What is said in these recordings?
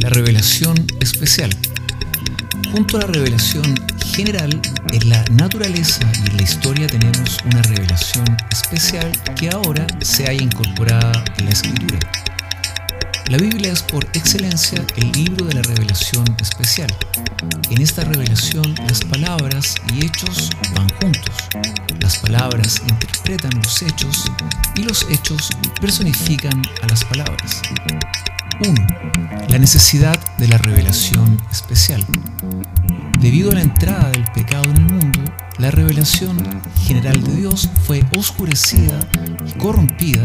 La revelación especial. Junto a la revelación general, en la naturaleza y en la historia tenemos una revelación especial que ahora se haya incorporada en la escritura. La Biblia es por excelencia el libro de la revelación especial. En esta revelación las palabras y hechos van juntos. Las palabras interpretan los hechos y los hechos personifican a las palabras. 1. La necesidad de la revelación especial. Debido a la entrada del pecado en el mundo, la revelación general de Dios fue oscurecida y corrompida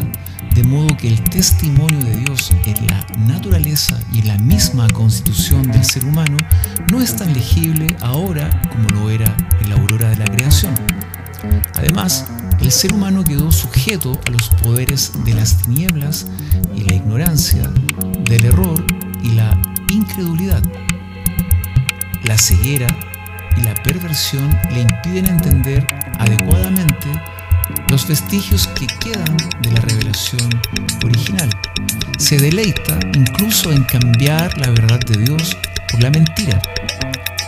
de modo que el testimonio de Dios en la naturaleza y en la misma constitución del ser humano no es tan legible ahora como lo era en la aurora de la creación. Además, el ser humano quedó sujeto a los poderes de las tinieblas y la ignorancia, del error y la incredulidad. La ceguera y la perversión le impiden entender adecuadamente los vestigios que quedan de la revelación original. Se deleita incluso en cambiar la verdad de Dios por la mentira.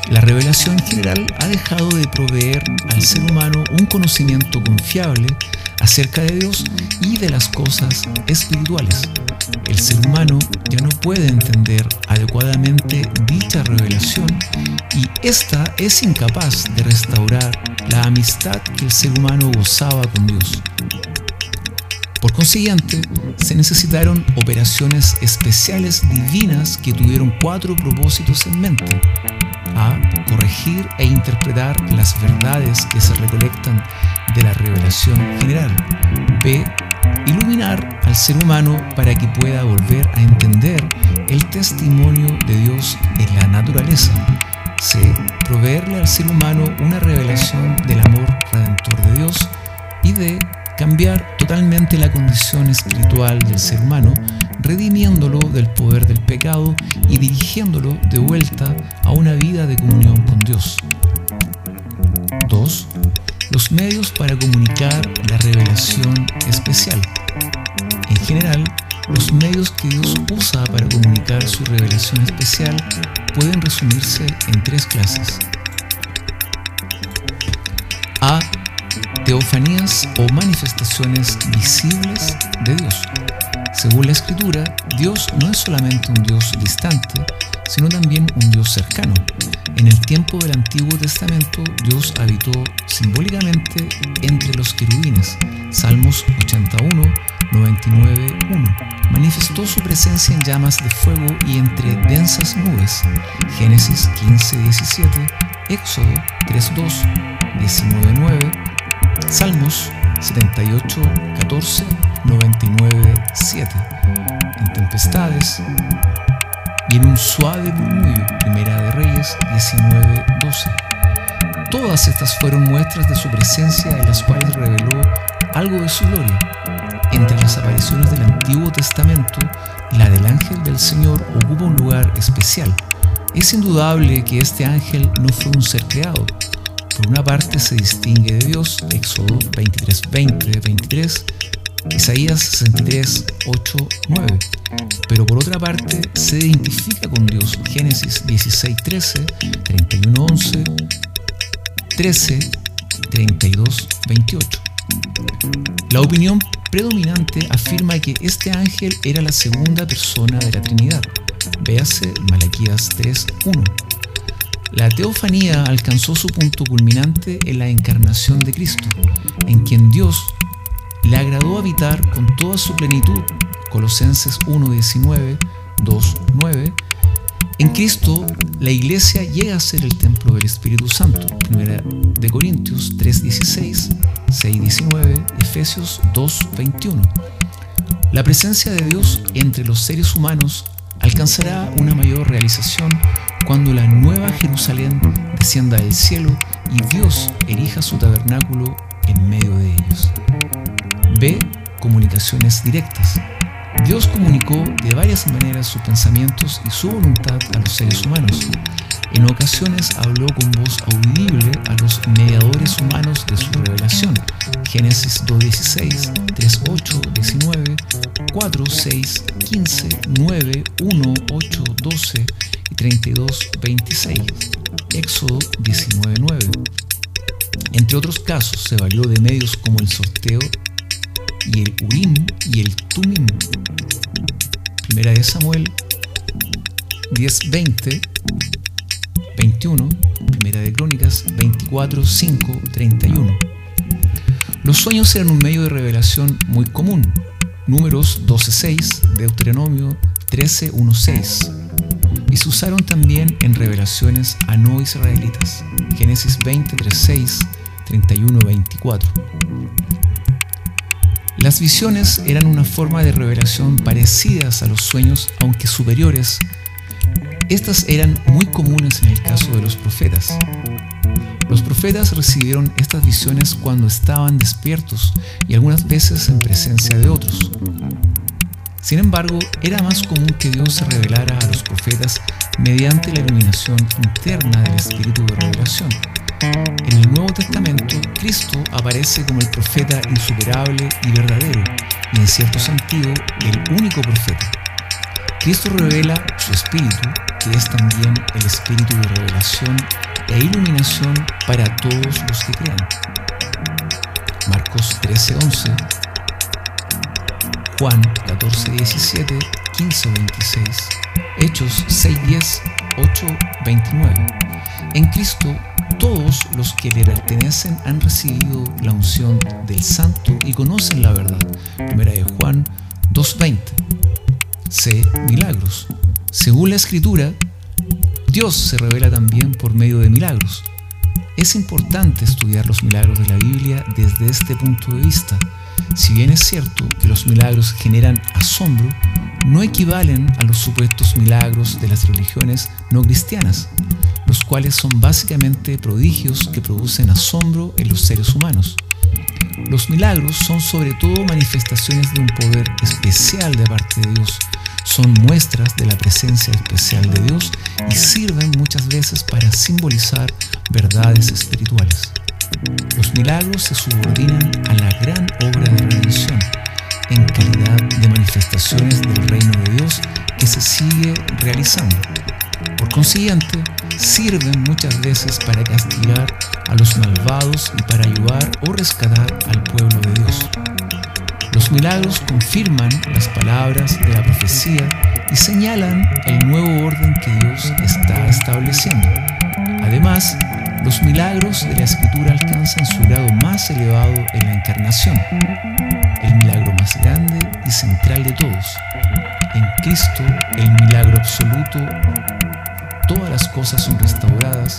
La revelación general ha dejado de proveer al ser humano un conocimiento confiable acerca de Dios y de las cosas espirituales. El ser humano ya no puede entender adecuadamente dicha revelación y ésta es incapaz de restaurar la amistad que el ser humano gozaba con Dios. Por consiguiente, se necesitaron operaciones especiales divinas que tuvieron cuatro propósitos en mente. A. Corregir e interpretar las verdades que se recolectan de la revelación general. B. Iluminar al ser humano para que pueda volver a entender el testimonio de Dios en la naturaleza. C. Proveerle al ser humano una revelación del amor redentor de Dios. Y D. Cambiar totalmente la condición espiritual del ser humano, redimiéndolo del poder del pecado y dirigiéndolo de vuelta a una vida de comunión con Dios. 2 los medios para comunicar la revelación especial. En general, los medios que Dios usa para comunicar su revelación especial pueden resumirse en tres clases. Teofanías o manifestaciones visibles de Dios. Según la escritura, Dios no es solamente un Dios distante, sino también un Dios cercano. En el tiempo del Antiguo Testamento, Dios habitó simbólicamente entre los querubines. Salmos 81, 99, 1. Manifestó su presencia en llamas de fuego y entre densas nubes. Génesis 15, 17. Éxodo 3, 2, 19, 9. Salmos 78, 14, 99, 7. En tempestades, y en un suave murmullo, Primera de Reyes 19:12. Todas estas fueron muestras de su presencia en las cuales reveló algo de su gloria. Entre las apariciones del Antiguo Testamento, la del ángel del Señor ocupa un lugar especial. Es indudable que este ángel no fue un ser creado. Por una parte se distingue de Dios, Éxodo 23, 20, 23, Isaías 63, 8, 9. Pero por otra parte se identifica con Dios, Génesis 16, 13, 31, 11, 13, 32, 28. La opinión predominante afirma que este ángel era la segunda persona de la Trinidad. Véase Malaquías 3, 1. La teofanía alcanzó su punto culminante en la encarnación de Cristo, en quien Dios le agradó habitar con toda su plenitud. Colosenses 1.19, 2.9. En Cristo, la iglesia llega a ser el templo del Espíritu Santo. Primera de Corintios 3.16, 6.19, Efesios 2.21. La presencia de Dios entre los seres humanos alcanzará una mayor realización cuando la nueva Jerusalén descienda del cielo y Dios erija su tabernáculo en medio de ellos. B. Comunicaciones directas. Dios comunicó de varias maneras sus pensamientos y su voluntad a los seres humanos. En ocasiones habló con voz audible a los mediadores humanos de su revelación. Génesis 2.16, 3.8, 19, 4, 6, 15, 9, 1, 8, 12 y 32, 26. Éxodo 19.9. Entre otros casos se valió de medios como el sorteo y el Urim y el Tumim. Primera de Samuel 10.20 21, Primera de Crónicas 24, 5, 31. Los sueños eran un medio de revelación muy común. Números 12.6, Deuteronomio 13.1.6. Y se usaron también en revelaciones a no israelitas. Génesis 20.3.6, 31.24. Las visiones eran una forma de revelación parecidas a los sueños, aunque superiores estas eran muy comunes en el caso de los profetas. Los profetas recibieron estas visiones cuando estaban despiertos y algunas veces en presencia de otros. Sin embargo, era más común que Dios se revelara a los profetas mediante la iluminación interna del espíritu de revelación. En el Nuevo Testamento, Cristo aparece como el profeta insuperable y verdadero, y en cierto sentido, el único profeta. Cristo revela su espíritu es también el espíritu de revelación e iluminación para todos los que crean. Marcos 13:11, Juan 14:17, 15:26, Hechos 6:10, 8:29. En Cristo todos los que le pertenecen han recibido la unción del Santo y conocen la verdad. Primera de Juan 2:20. C. Milagros. Según la escritura, Dios se revela también por medio de milagros. Es importante estudiar los milagros de la Biblia desde este punto de vista. Si bien es cierto que los milagros generan asombro, no equivalen a los supuestos milagros de las religiones no cristianas, los cuales son básicamente prodigios que producen asombro en los seres humanos. Los milagros son sobre todo manifestaciones de un poder especial de parte de Dios, son muestras de la presencia especial de Dios y sirven muchas veces para simbolizar verdades espirituales. Los milagros se subordinan a la gran obra de redención en calidad de manifestaciones del reino de Dios que se sigue realizando. Por consiguiente, sirven muchas veces para castigar a los malvados y para ayudar o rescatar al pueblo de Dios. Los milagros confirman las palabras de la profecía y señalan el nuevo orden que Dios está estableciendo. Además, los milagros de la escritura alcanzan su grado más elevado en la encarnación, el milagro más grande y central de todos. En Cristo, el milagro absoluto, todas las cosas son restauradas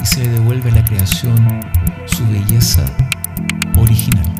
y se devuelve a la creación su belleza original.